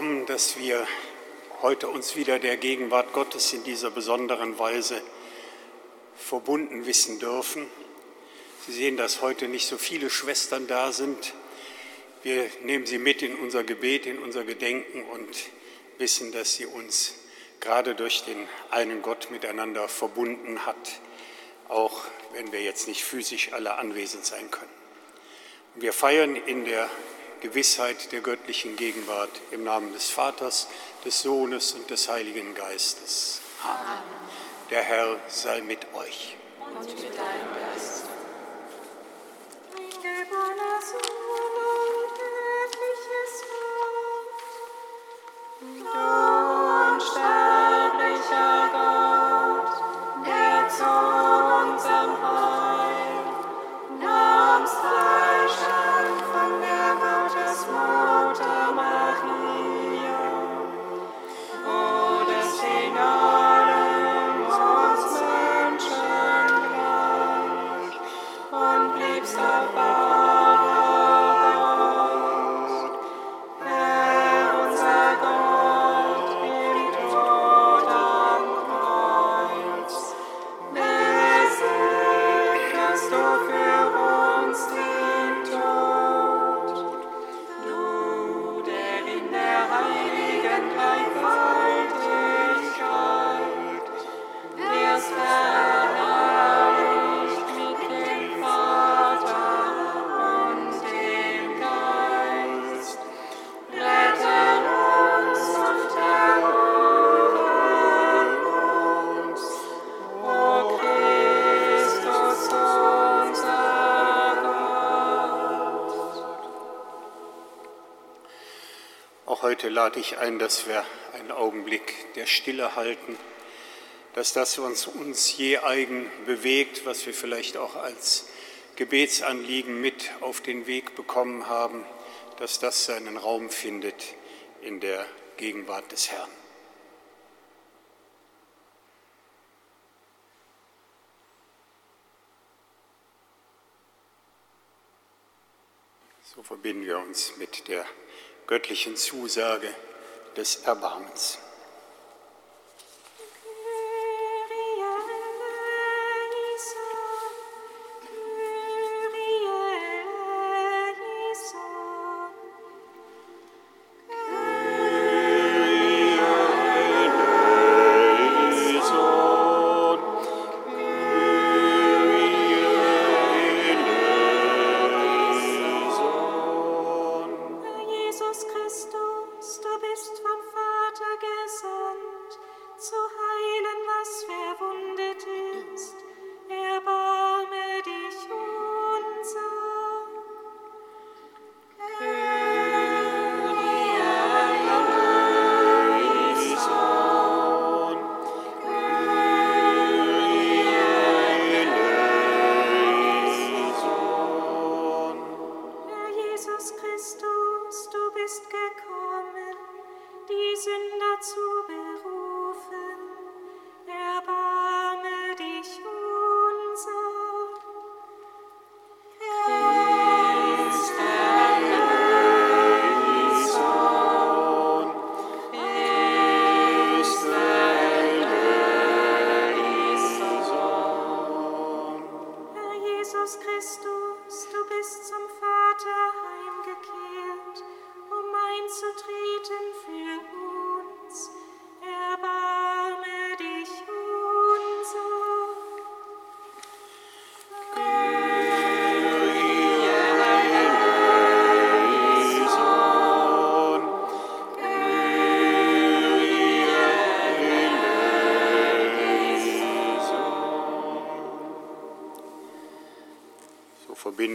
Willkommen, dass wir heute uns wieder der Gegenwart Gottes in dieser besonderen Weise verbunden wissen dürfen. Sie sehen, dass heute nicht so viele Schwestern da sind. Wir nehmen sie mit in unser Gebet, in unser Gedenken und wissen, dass sie uns gerade durch den einen Gott miteinander verbunden hat, auch wenn wir jetzt nicht physisch alle anwesend sein können. Wir feiern in der Gewissheit der göttlichen Gegenwart im Namen des Vaters, des Sohnes und des Heiligen Geistes. Amen. Der Herr sei mit euch. Und mit deinem Geist. Heute lade ich ein, dass wir einen Augenblick der Stille halten, dass das, was uns je eigen bewegt, was wir vielleicht auch als Gebetsanliegen mit auf den Weg bekommen haben, dass das seinen Raum findet in der Gegenwart des Herrn. So verbinden wir uns mit der göttlichen Zusage des Erbarmens.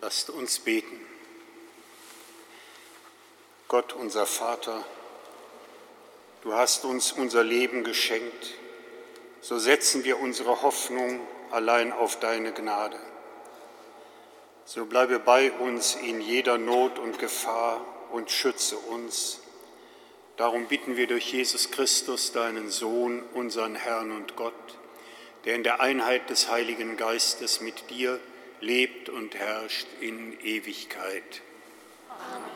Lasst uns beten. Gott unser Vater, du hast uns unser Leben geschenkt, so setzen wir unsere Hoffnung allein auf deine Gnade. So bleibe bei uns in jeder Not und Gefahr und schütze uns. Darum bitten wir durch Jesus Christus, deinen Sohn, unseren Herrn und Gott, der in der Einheit des Heiligen Geistes mit dir, lebt und herrscht in Ewigkeit. Amen.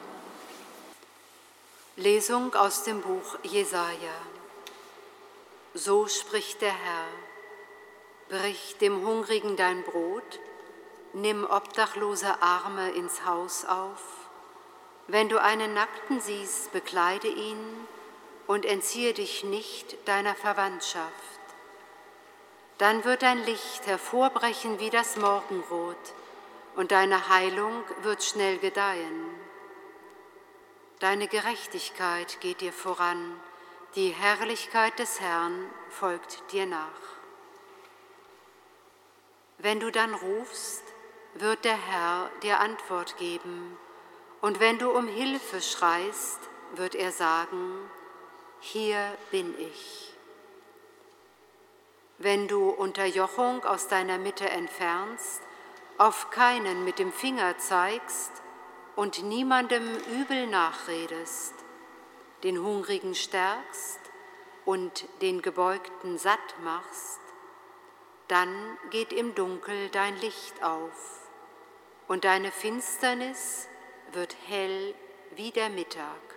Lesung aus dem Buch Jesaja. So spricht der Herr: Brich dem Hungrigen dein Brot Nimm obdachlose Arme ins Haus auf. Wenn du einen Nackten siehst, bekleide ihn und entziehe dich nicht deiner Verwandtschaft. Dann wird dein Licht hervorbrechen wie das Morgenrot und deine Heilung wird schnell gedeihen. Deine Gerechtigkeit geht dir voran, die Herrlichkeit des Herrn folgt dir nach. Wenn du dann rufst, wird der Herr dir Antwort geben. Und wenn du um Hilfe schreist, wird er sagen, hier bin ich. Wenn du Unterjochung aus deiner Mitte entfernst, auf keinen mit dem Finger zeigst und niemandem übel nachredest, den Hungrigen stärkst und den Gebeugten satt machst, dann geht im Dunkel dein Licht auf und deine Finsternis wird hell wie der Mittag.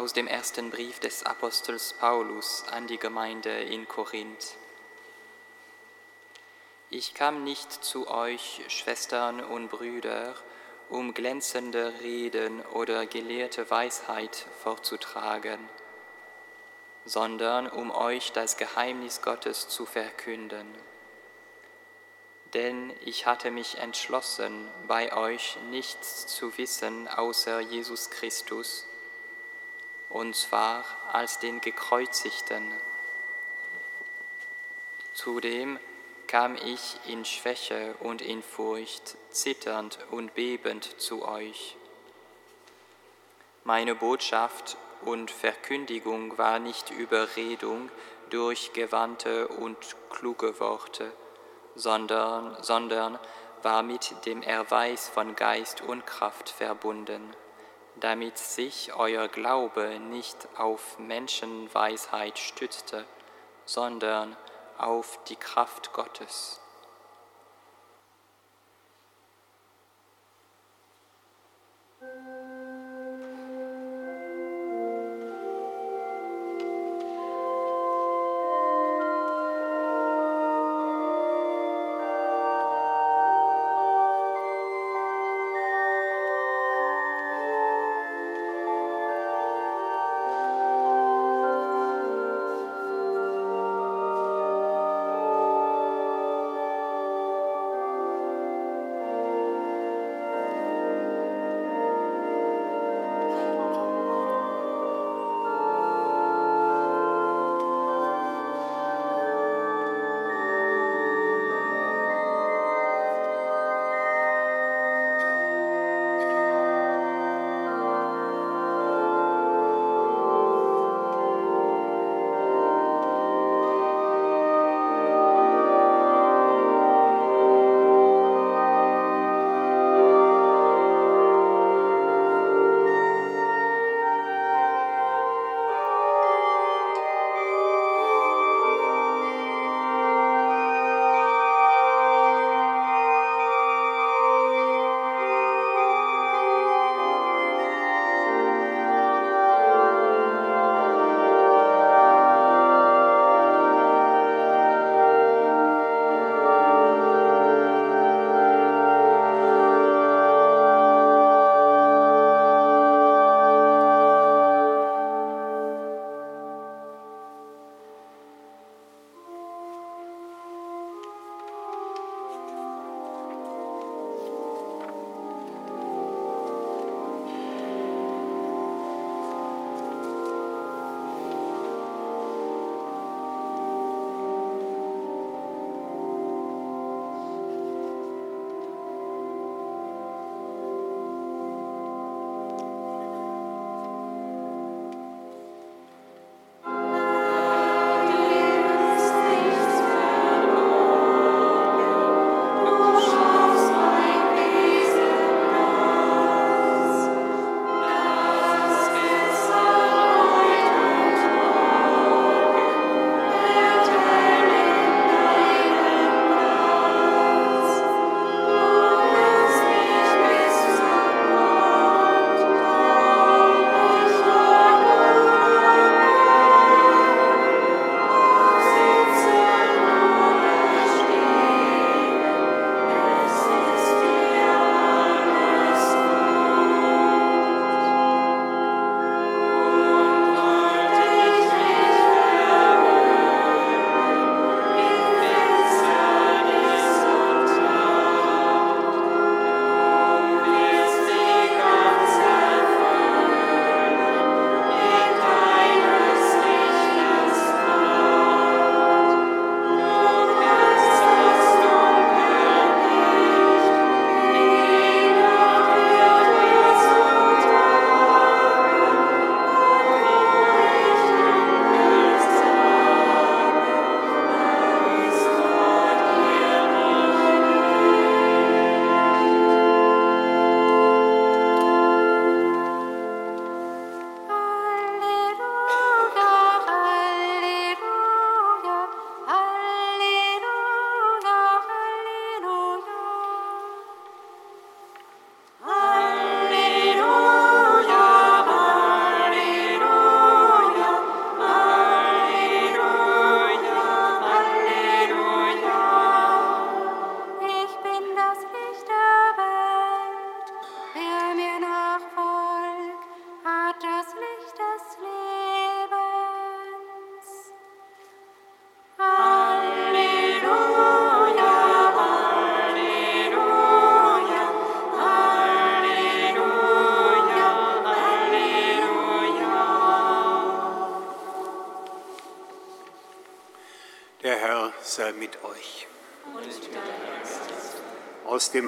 Aus dem ersten Brief des Apostels Paulus an die Gemeinde in Korinth. Ich kam nicht zu euch, Schwestern und Brüder, um glänzende Reden oder gelehrte Weisheit vorzutragen, sondern um euch das Geheimnis Gottes zu verkünden. Denn ich hatte mich entschlossen, bei euch nichts zu wissen außer Jesus Christus, und zwar als den gekreuzigten. Zudem kam ich in Schwäche und in Furcht, zitternd und bebend zu euch. Meine Botschaft und Verkündigung war nicht Überredung durch gewandte und kluge Worte, sondern, sondern war mit dem Erweis von Geist und Kraft verbunden, damit sich euer Glaube nicht auf Menschenweisheit stützte, sondern auf die Kraft Gottes.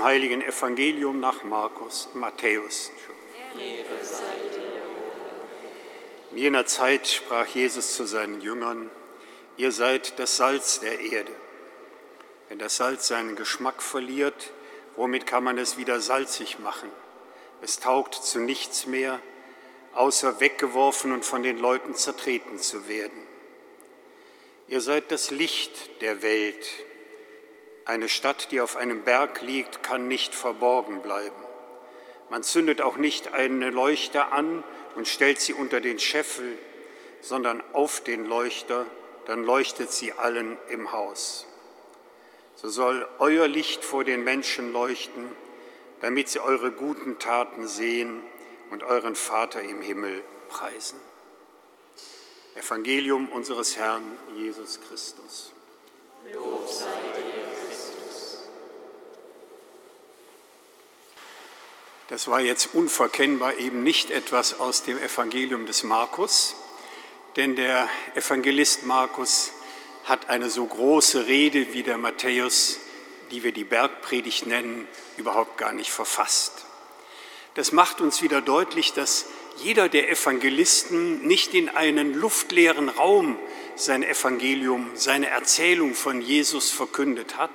Heiligen Evangelium nach Markus, Matthäus. In jener Zeit sprach Jesus zu seinen Jüngern, ihr seid das Salz der Erde. Wenn das Salz seinen Geschmack verliert, womit kann man es wieder salzig machen? Es taugt zu nichts mehr, außer weggeworfen und von den Leuten zertreten zu werden. Ihr seid das Licht der Welt. Eine Stadt, die auf einem Berg liegt, kann nicht verborgen bleiben. Man zündet auch nicht eine Leuchte an und stellt sie unter den Scheffel, sondern auf den Leuchter, dann leuchtet sie allen im Haus. So soll euer Licht vor den Menschen leuchten, damit sie eure guten Taten sehen und euren Vater im Himmel preisen. Evangelium unseres Herrn Jesus Christus. Lob sei dir, Das war jetzt unverkennbar eben nicht etwas aus dem Evangelium des Markus, denn der Evangelist Markus hat eine so große Rede wie der Matthäus, die wir die Bergpredigt nennen, überhaupt gar nicht verfasst. Das macht uns wieder deutlich, dass jeder der Evangelisten nicht in einen luftleeren Raum sein Evangelium, seine Erzählung von Jesus verkündet hat,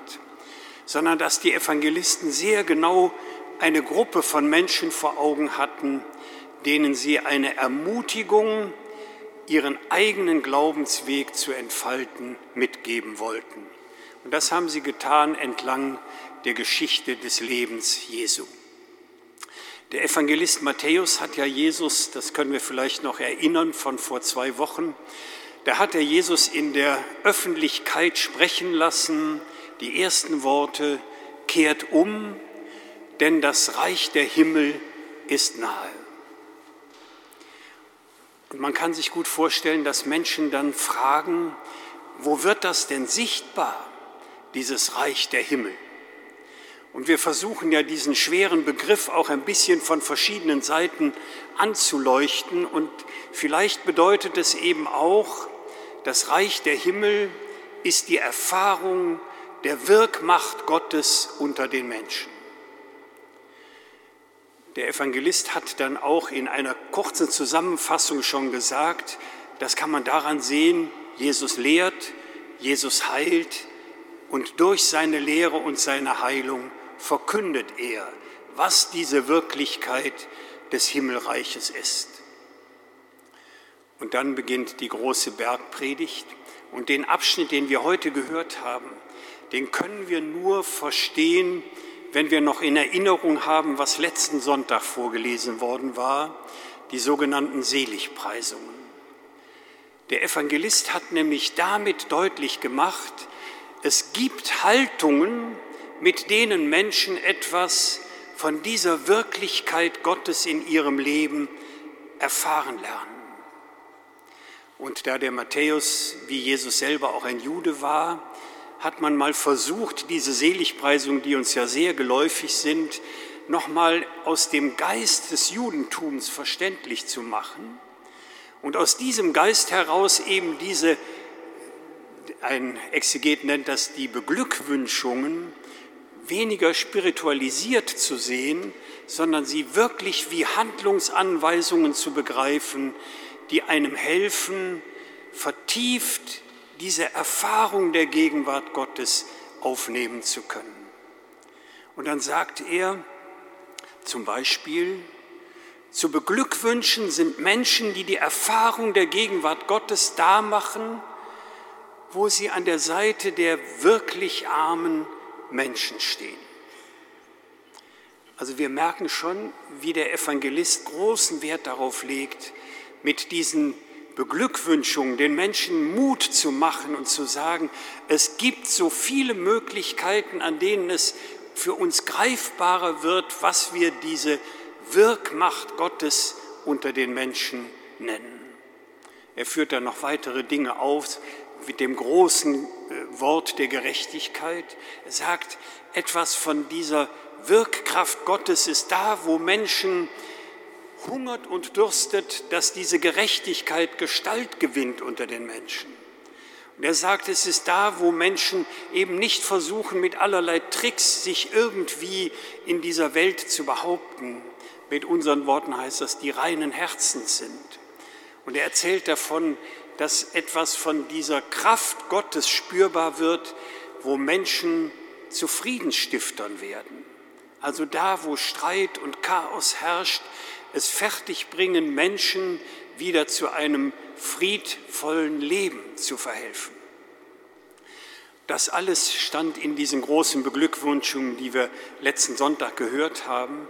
sondern dass die Evangelisten sehr genau eine Gruppe von Menschen vor Augen hatten, denen sie eine Ermutigung, ihren eigenen Glaubensweg zu entfalten, mitgeben wollten. Und das haben sie getan entlang der Geschichte des Lebens Jesu. Der Evangelist Matthäus hat ja Jesus, das können wir vielleicht noch erinnern von vor zwei Wochen, da hat er Jesus in der Öffentlichkeit sprechen lassen, die ersten Worte, kehrt um, denn das Reich der Himmel ist nahe. Und man kann sich gut vorstellen, dass Menschen dann fragen, wo wird das denn sichtbar, dieses Reich der Himmel? Und wir versuchen ja diesen schweren Begriff auch ein bisschen von verschiedenen Seiten anzuleuchten. Und vielleicht bedeutet es eben auch, das Reich der Himmel ist die Erfahrung der Wirkmacht Gottes unter den Menschen. Der Evangelist hat dann auch in einer kurzen Zusammenfassung schon gesagt, das kann man daran sehen, Jesus lehrt, Jesus heilt und durch seine Lehre und seine Heilung verkündet er, was diese Wirklichkeit des Himmelreiches ist. Und dann beginnt die große Bergpredigt. Und den Abschnitt, den wir heute gehört haben, den können wir nur verstehen, wenn wir noch in Erinnerung haben, was letzten Sonntag vorgelesen worden war, die sogenannten Seligpreisungen. Der Evangelist hat nämlich damit deutlich gemacht, es gibt Haltungen, mit denen Menschen etwas von dieser Wirklichkeit Gottes in ihrem Leben erfahren lernen. Und da der Matthäus, wie Jesus selber auch ein Jude war, hat man mal versucht, diese Seligpreisungen, die uns ja sehr geläufig sind, nochmal aus dem Geist des Judentums verständlich zu machen und aus diesem Geist heraus eben diese, ein Exeget nennt das die Beglückwünschungen, weniger spiritualisiert zu sehen, sondern sie wirklich wie Handlungsanweisungen zu begreifen, die einem helfen, vertieft diese Erfahrung der Gegenwart Gottes aufnehmen zu können. Und dann sagt er zum Beispiel, zu beglückwünschen sind Menschen, die die Erfahrung der Gegenwart Gottes da machen, wo sie an der Seite der wirklich Armen Menschen stehen. Also wir merken schon, wie der Evangelist großen Wert darauf legt, mit diesen Beglückwünschungen den Menschen Mut zu machen und zu sagen, es gibt so viele Möglichkeiten, an denen es für uns greifbarer wird, was wir diese Wirkmacht Gottes unter den Menschen nennen. Er führt dann noch weitere Dinge auf, mit dem großen äh, Wort der Gerechtigkeit. Er sagt, etwas von dieser Wirkkraft Gottes ist da, wo Menschen hungert und dürstet, dass diese Gerechtigkeit Gestalt gewinnt unter den Menschen. Und er sagt, es ist da, wo Menschen eben nicht versuchen, mit allerlei Tricks sich irgendwie in dieser Welt zu behaupten. Mit unseren Worten heißt das, die reinen Herzens sind. Und er erzählt davon, dass etwas von dieser Kraft Gottes spürbar wird, wo Menschen zu Friedensstiftern werden. Also da, wo Streit und Chaos herrscht, es fertigbringen, Menschen wieder zu einem friedvollen Leben zu verhelfen. Das alles stand in diesen großen Beglückwünschungen, die wir letzten Sonntag gehört haben.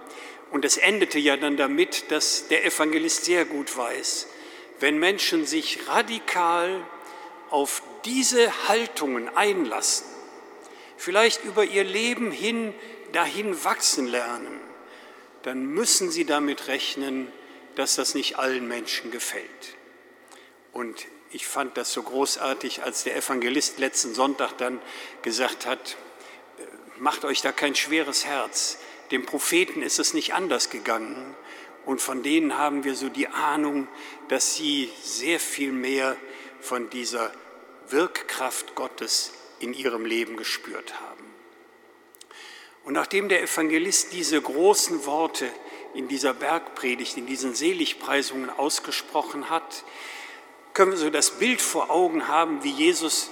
Und es endete ja dann damit, dass der Evangelist sehr gut weiß, wenn Menschen sich radikal auf diese Haltungen einlassen, vielleicht über ihr Leben hin dahin wachsen lernen, dann müssen sie damit rechnen, dass das nicht allen Menschen gefällt. Und ich fand das so großartig, als der Evangelist letzten Sonntag dann gesagt hat, äh, macht euch da kein schweres Herz. Dem Propheten ist es nicht anders gegangen. Und von denen haben wir so die Ahnung, dass sie sehr viel mehr von dieser Wirkkraft Gottes in ihrem Leben gespürt haben. Und nachdem der Evangelist diese großen Worte in dieser Bergpredigt, in diesen Seligpreisungen ausgesprochen hat, können wir so das Bild vor Augen haben, wie Jesus,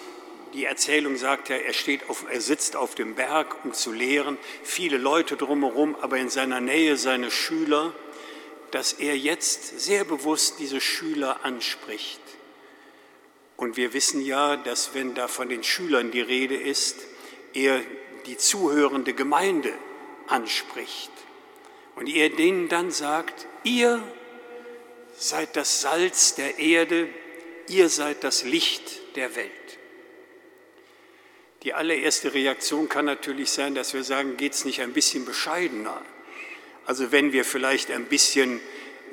die Erzählung sagt ja, er, steht auf, er sitzt auf dem Berg, um zu lehren, viele Leute drumherum, aber in seiner Nähe seine Schüler dass er jetzt sehr bewusst diese Schüler anspricht. Und wir wissen ja, dass wenn da von den Schülern die Rede ist, er die zuhörende Gemeinde anspricht. Und er denen dann sagt, ihr seid das Salz der Erde, ihr seid das Licht der Welt. Die allererste Reaktion kann natürlich sein, dass wir sagen, geht es nicht ein bisschen bescheidener? Also wenn wir vielleicht ein bisschen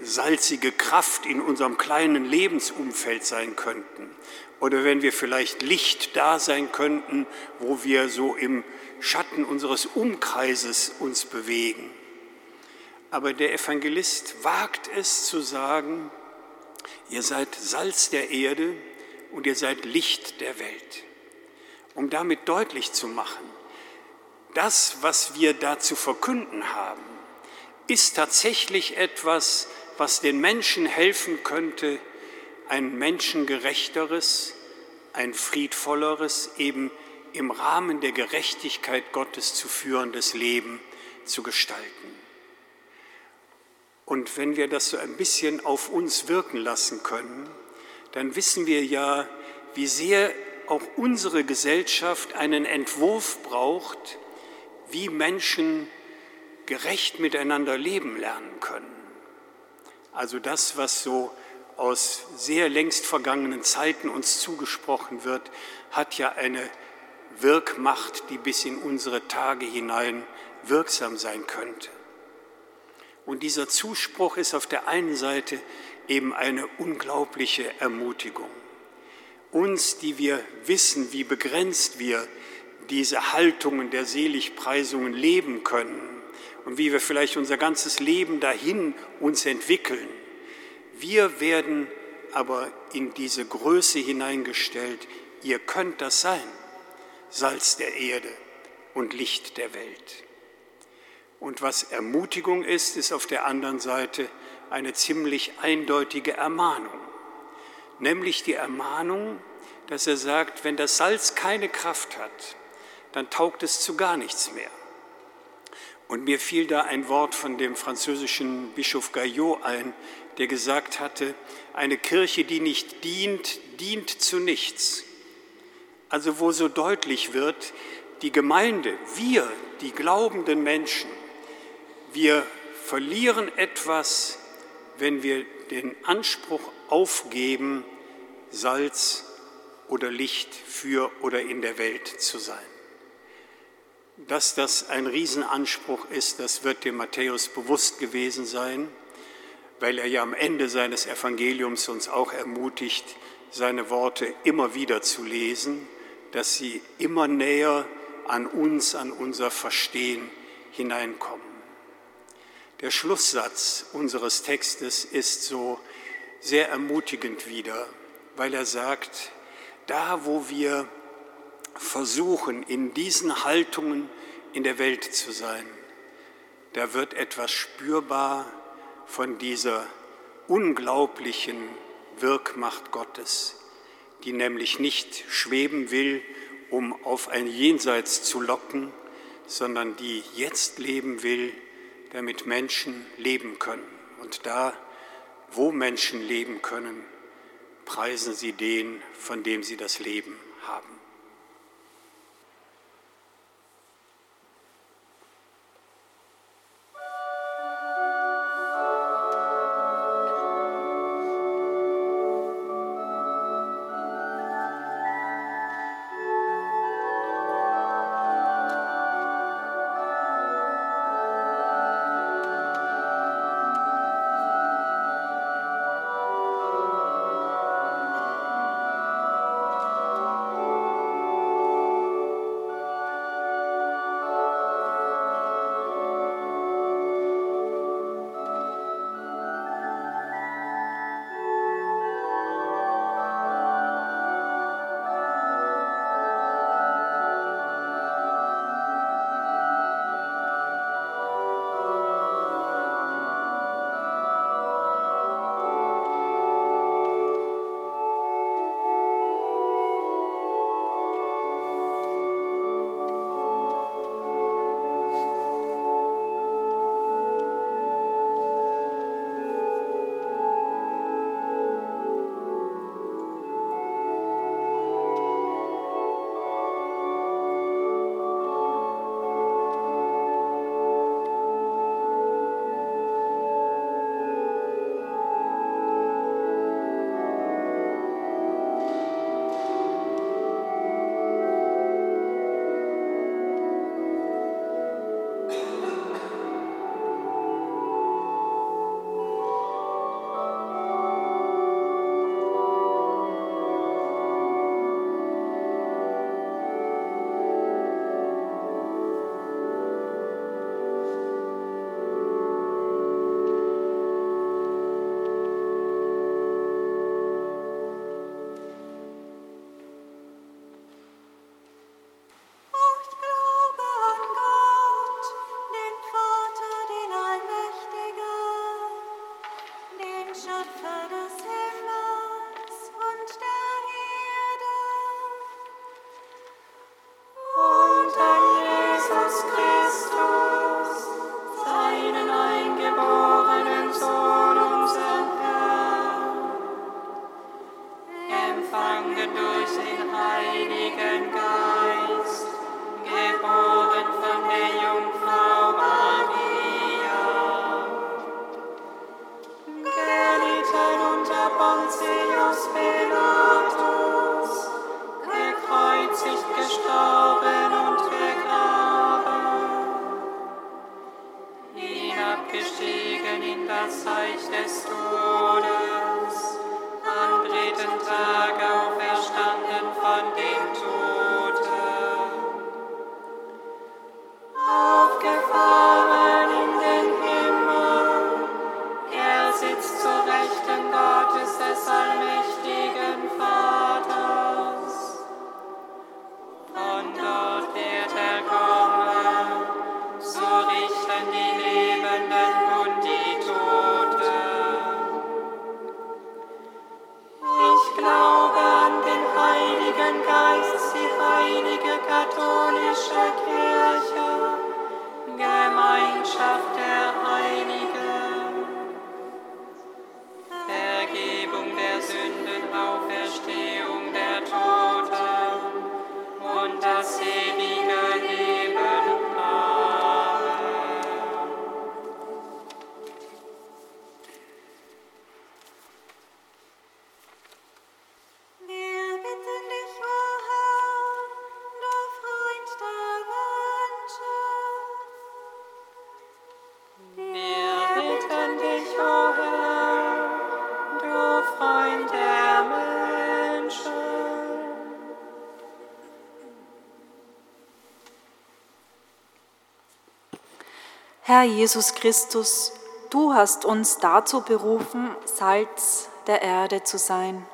salzige Kraft in unserem kleinen Lebensumfeld sein könnten oder wenn wir vielleicht Licht da sein könnten, wo wir so im Schatten unseres Umkreises uns bewegen. Aber der Evangelist wagt es zu sagen, ihr seid Salz der Erde und ihr seid Licht der Welt, um damit deutlich zu machen, das, was wir da zu verkünden haben, ist tatsächlich etwas, was den Menschen helfen könnte, ein menschengerechteres, ein friedvolleres, eben im Rahmen der Gerechtigkeit Gottes zu führendes Leben zu gestalten. Und wenn wir das so ein bisschen auf uns wirken lassen können, dann wissen wir ja, wie sehr auch unsere Gesellschaft einen Entwurf braucht, wie Menschen gerecht miteinander leben lernen können. Also das, was so aus sehr längst vergangenen Zeiten uns zugesprochen wird, hat ja eine Wirkmacht, die bis in unsere Tage hinein wirksam sein könnte. Und dieser Zuspruch ist auf der einen Seite eben eine unglaubliche Ermutigung. Uns, die wir wissen, wie begrenzt wir diese Haltungen der Seligpreisungen leben können, und wie wir vielleicht unser ganzes Leben dahin uns entwickeln. Wir werden aber in diese Größe hineingestellt, ihr könnt das sein, Salz der Erde und Licht der Welt. Und was Ermutigung ist, ist auf der anderen Seite eine ziemlich eindeutige Ermahnung, nämlich die Ermahnung, dass er sagt, wenn das Salz keine Kraft hat, dann taugt es zu gar nichts mehr. Und mir fiel da ein Wort von dem französischen Bischof Gaillot ein, der gesagt hatte, eine Kirche, die nicht dient, dient zu nichts. Also wo so deutlich wird, die Gemeinde, wir, die glaubenden Menschen, wir verlieren etwas, wenn wir den Anspruch aufgeben, Salz oder Licht für oder in der Welt zu sein. Dass das ein Riesenanspruch ist, das wird dem Matthäus bewusst gewesen sein, weil er ja am Ende seines Evangeliums uns auch ermutigt, seine Worte immer wieder zu lesen, dass sie immer näher an uns, an unser Verstehen hineinkommen. Der Schlusssatz unseres Textes ist so sehr ermutigend wieder, weil er sagt, da wo wir versuchen, in diesen Haltungen in der Welt zu sein, da wird etwas spürbar von dieser unglaublichen Wirkmacht Gottes, die nämlich nicht schweben will, um auf ein Jenseits zu locken, sondern die jetzt leben will, damit Menschen leben können. Und da, wo Menschen leben können, preisen sie den, von dem sie das Leben haben. Herr Jesus Christus, du hast uns dazu berufen, Salz der Erde zu sein.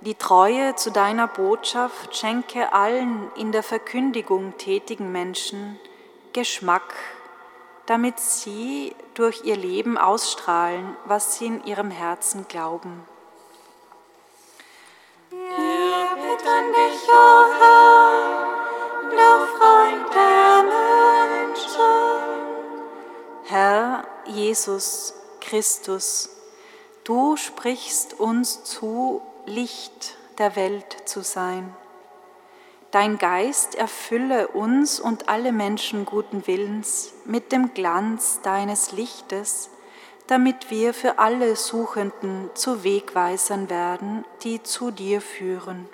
Die Treue zu deiner Botschaft schenke allen in der Verkündigung tätigen Menschen Geschmack, damit sie durch ihr Leben ausstrahlen, was sie in ihrem Herzen glauben. Wir bitten dich, o Herr, du Freund der Menschen. Herr Jesus Christus, du sprichst uns zu, Licht der Welt zu sein. Dein Geist erfülle uns und alle Menschen guten Willens mit dem Glanz deines Lichtes, damit wir für alle Suchenden zu Wegweisern werden, die zu dir führen.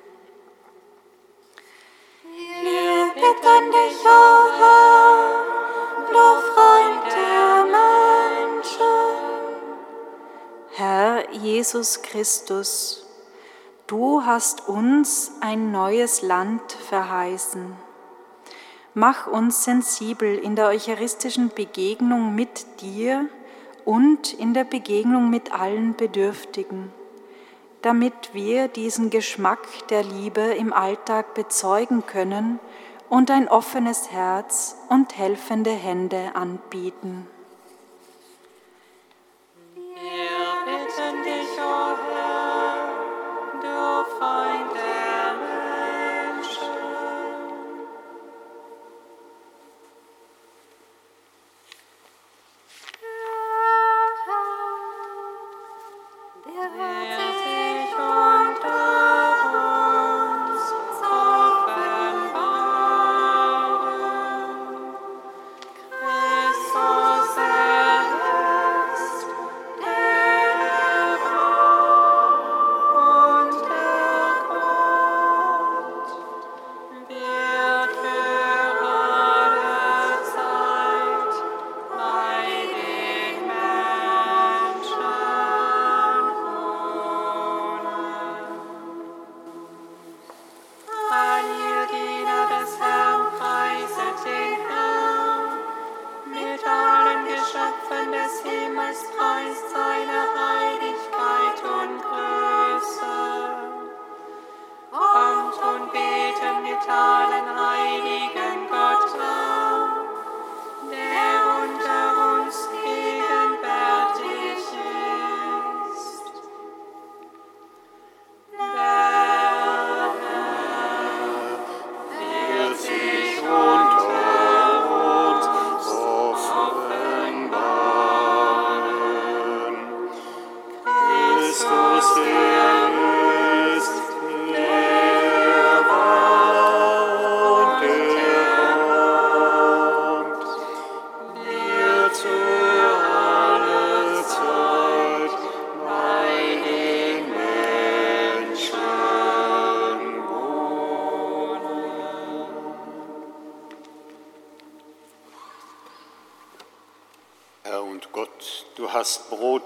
Wir bitten dich, o Herr, du Freund der Herr Jesus Christus, du hast uns ein neues Land verheißen. Mach uns sensibel in der eucharistischen Begegnung mit dir und in der Begegnung mit allen Bedürftigen, damit wir diesen Geschmack der Liebe im Alltag bezeugen können und ein offenes Herz und helfende Hände anbieten. Wir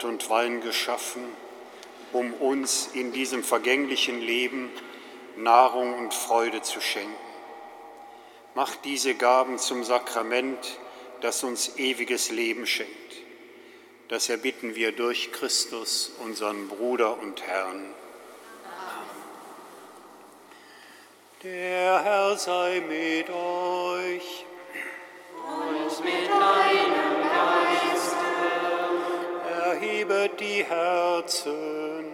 Brot und Wein geschaffen, um uns in diesem vergänglichen Leben Nahrung und Freude zu schenken. Mach diese Gaben zum Sakrament, das uns ewiges Leben schenkt. Das erbitten wir durch Christus, unseren Bruder und Herrn. Der Herr sei mit euch. und mit deinem Erhebet die Herzen.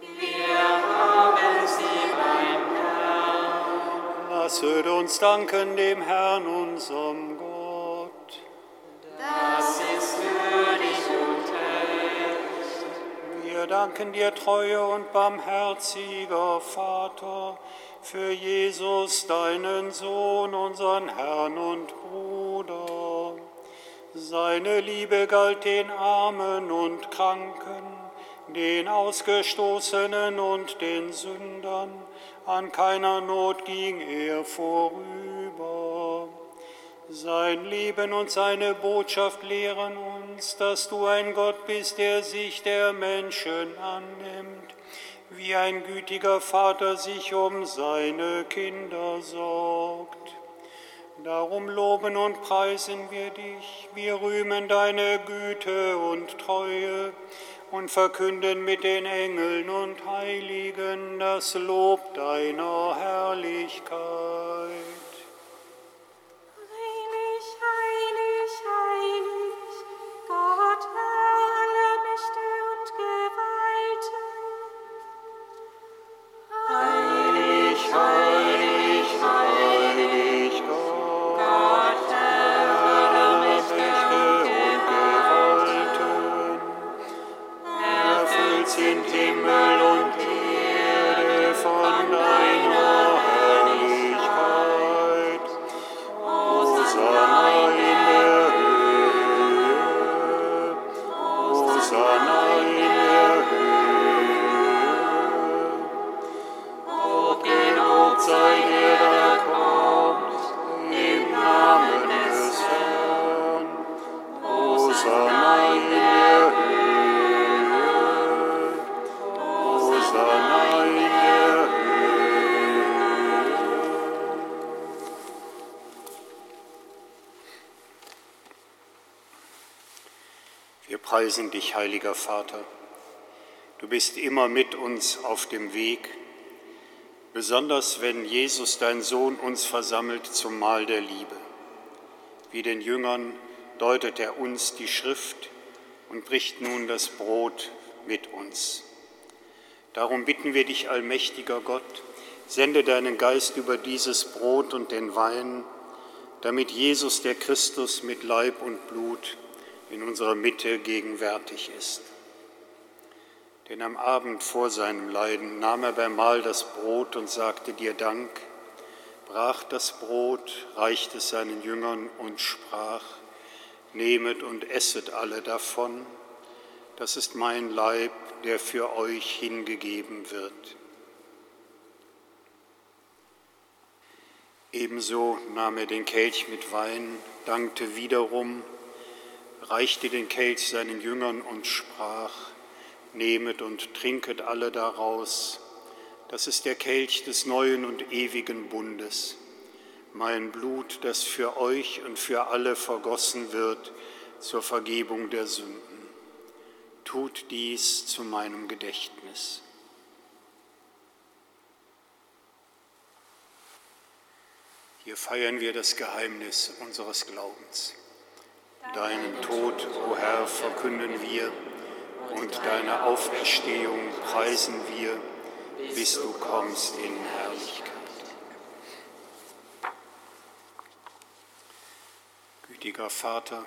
Wir haben sie beim Herrn. Lasset uns danken dem Herrn, unserem Gott. Das ist würdig und recht. Wir danken dir, treuer und barmherziger Vater, für Jesus, deinen Sohn, unseren Herrn und Bruder. Seine Liebe galt den Armen und Kranken, den Ausgestoßenen und den Sündern. An keiner Not ging er vorüber. Sein Leben und seine Botschaft lehren uns, dass du ein Gott bist, der sich der Menschen annimmt, wie ein gütiger Vater sich um seine Kinder sorgt. Darum loben und preisen wir dich, wir rühmen deine Güte und Treue und verkünden mit den Engeln und Heiligen das Lob deiner Herrlichkeit. Preisen dich, heiliger Vater. Du bist immer mit uns auf dem Weg, besonders wenn Jesus, dein Sohn, uns versammelt zum Mahl der Liebe. Wie den Jüngern deutet er uns die Schrift und bricht nun das Brot mit uns. Darum bitten wir dich, allmächtiger Gott, sende deinen Geist über dieses Brot und den Wein, damit Jesus, der Christus, mit Leib und Blut in unserer Mitte gegenwärtig ist. Denn am Abend vor seinem Leiden nahm er beim Mahl das Brot und sagte dir Dank, brach das Brot, reichte es seinen Jüngern und sprach, Nehmet und esset alle davon, das ist mein Leib, der für euch hingegeben wird. Ebenso nahm er den Kelch mit Wein, dankte wiederum, reichte den Kelch seinen Jüngern und sprach, Nehmet und trinket alle daraus, das ist der Kelch des neuen und ewigen Bundes, mein Blut, das für euch und für alle vergossen wird zur Vergebung der Sünden. Tut dies zu meinem Gedächtnis. Hier feiern wir das Geheimnis unseres Glaubens. Deinen Tod, o Herr, verkünden wir und deine Auferstehung preisen wir, bis du kommst in Herrlichkeit. Gütiger Vater,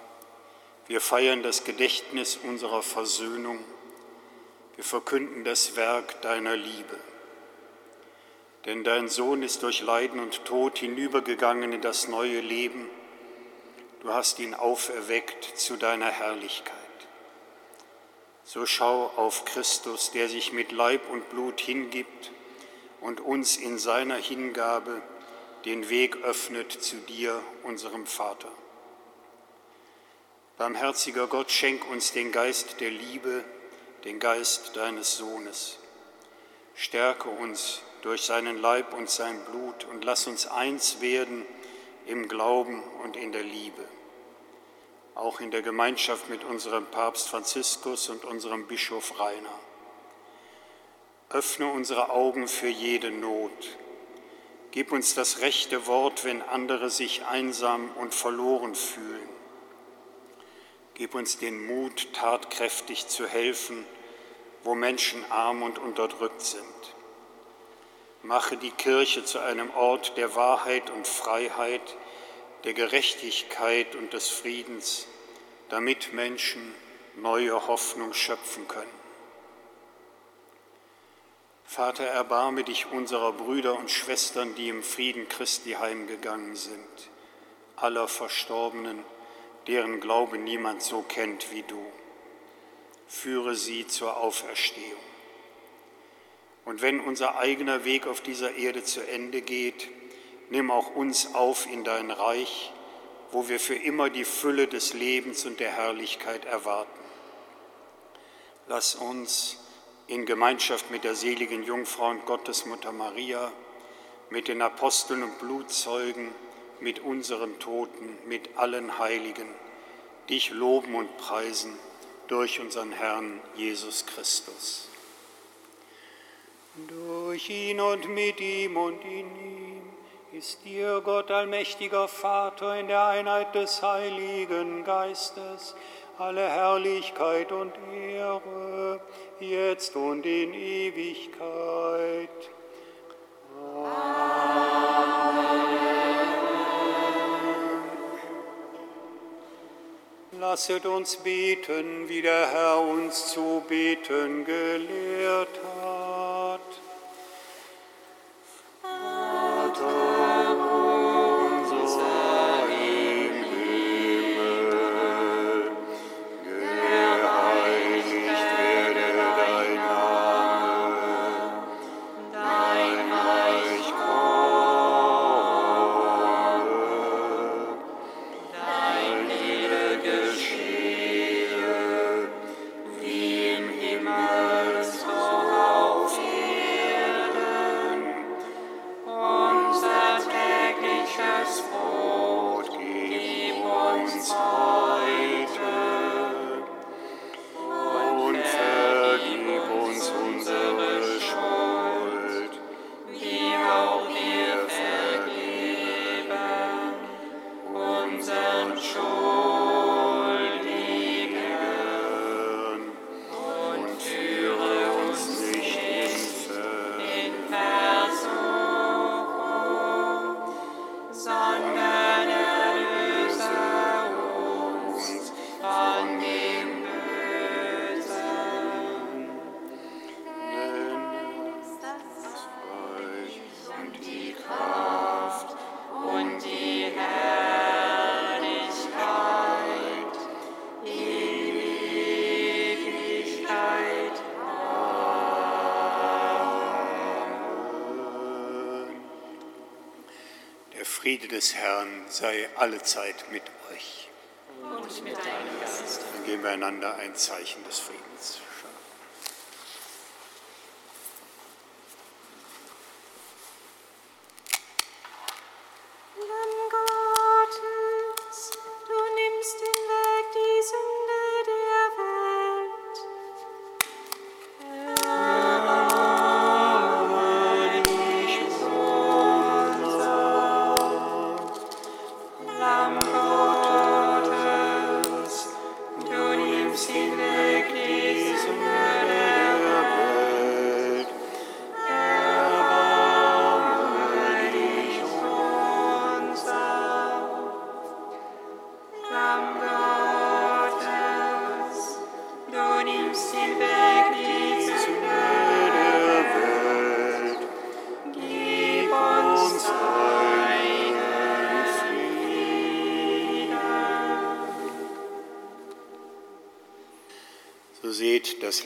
wir feiern das Gedächtnis unserer Versöhnung. Wir verkünden das Werk deiner Liebe. Denn dein Sohn ist durch Leiden und Tod hinübergegangen in das neue Leben. Du hast ihn auferweckt zu deiner Herrlichkeit. So schau auf Christus, der sich mit Leib und Blut hingibt und uns in seiner Hingabe den Weg öffnet zu dir, unserem Vater. Barmherziger Gott, schenk uns den Geist der Liebe, den Geist deines Sohnes. Stärke uns durch seinen Leib und sein Blut und lass uns eins werden im Glauben und in der Liebe. Auch in der Gemeinschaft mit unserem Papst Franziskus und unserem Bischof Rainer. Öffne unsere Augen für jede Not. Gib uns das rechte Wort, wenn andere sich einsam und verloren fühlen. Gib uns den Mut, tatkräftig zu helfen, wo Menschen arm und unterdrückt sind. Mache die Kirche zu einem Ort der Wahrheit und Freiheit, der Gerechtigkeit und des Friedens, damit Menschen neue Hoffnung schöpfen können. Vater, erbarme dich unserer Brüder und Schwestern, die im Frieden Christi heimgegangen sind, aller Verstorbenen, deren Glaube niemand so kennt wie du. Führe sie zur Auferstehung. Und wenn unser eigener Weg auf dieser Erde zu Ende geht, nimm auch uns auf in dein Reich, wo wir für immer die Fülle des Lebens und der Herrlichkeit erwarten. Lass uns in Gemeinschaft mit der seligen Jungfrau und Gottesmutter Maria, mit den Aposteln und Blutzeugen, mit unseren Toten, mit allen Heiligen, dich loben und preisen durch unseren Herrn Jesus Christus. Durch ihn und mit ihm und in ihm ist dir, Gott allmächtiger Vater, in der Einheit des Heiligen Geistes, alle Herrlichkeit und Ehre, jetzt und in Ewigkeit. Lasset uns beten, wie der Herr uns zu beten gelehrt hat. Friede des Herrn sei allezeit mit euch. Und mit deinem Geist. Dann geben wir einander ein Zeichen des Friedens.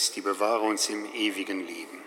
Christi, bewahre uns im ewigen Leben.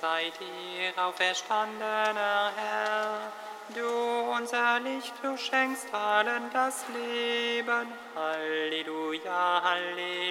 Sei dir, auferstandener Herr. Du unser Licht, du schenkst allen das Leben. Halleluja, Halleluja.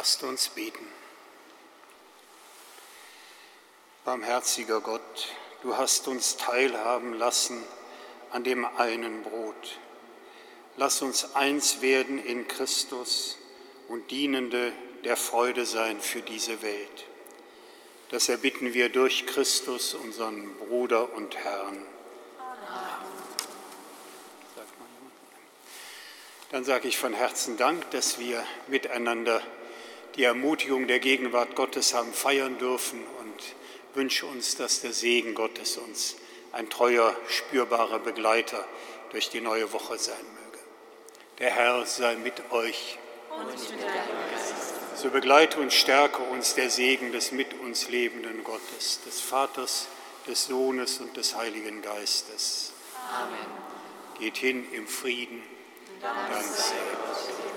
Lasst uns beten. Barmherziger Gott, du hast uns teilhaben lassen an dem einen Brot. Lass uns eins werden in Christus und Dienende der Freude sein für diese Welt. Das erbitten wir durch Christus, unseren Bruder und Herrn. Dann sage ich von Herzen Dank, dass wir miteinander die Ermutigung der Gegenwart Gottes haben feiern dürfen und wünsche uns, dass der Segen Gottes uns ein treuer, spürbarer Begleiter durch die neue Woche sein möge. Der Herr sei mit euch. So begleite und stärke uns der Segen des mit uns lebenden Gottes, des Vaters, des Sohnes und des Heiligen Geistes. Amen. Geht hin im Frieden. Dank sei Gott.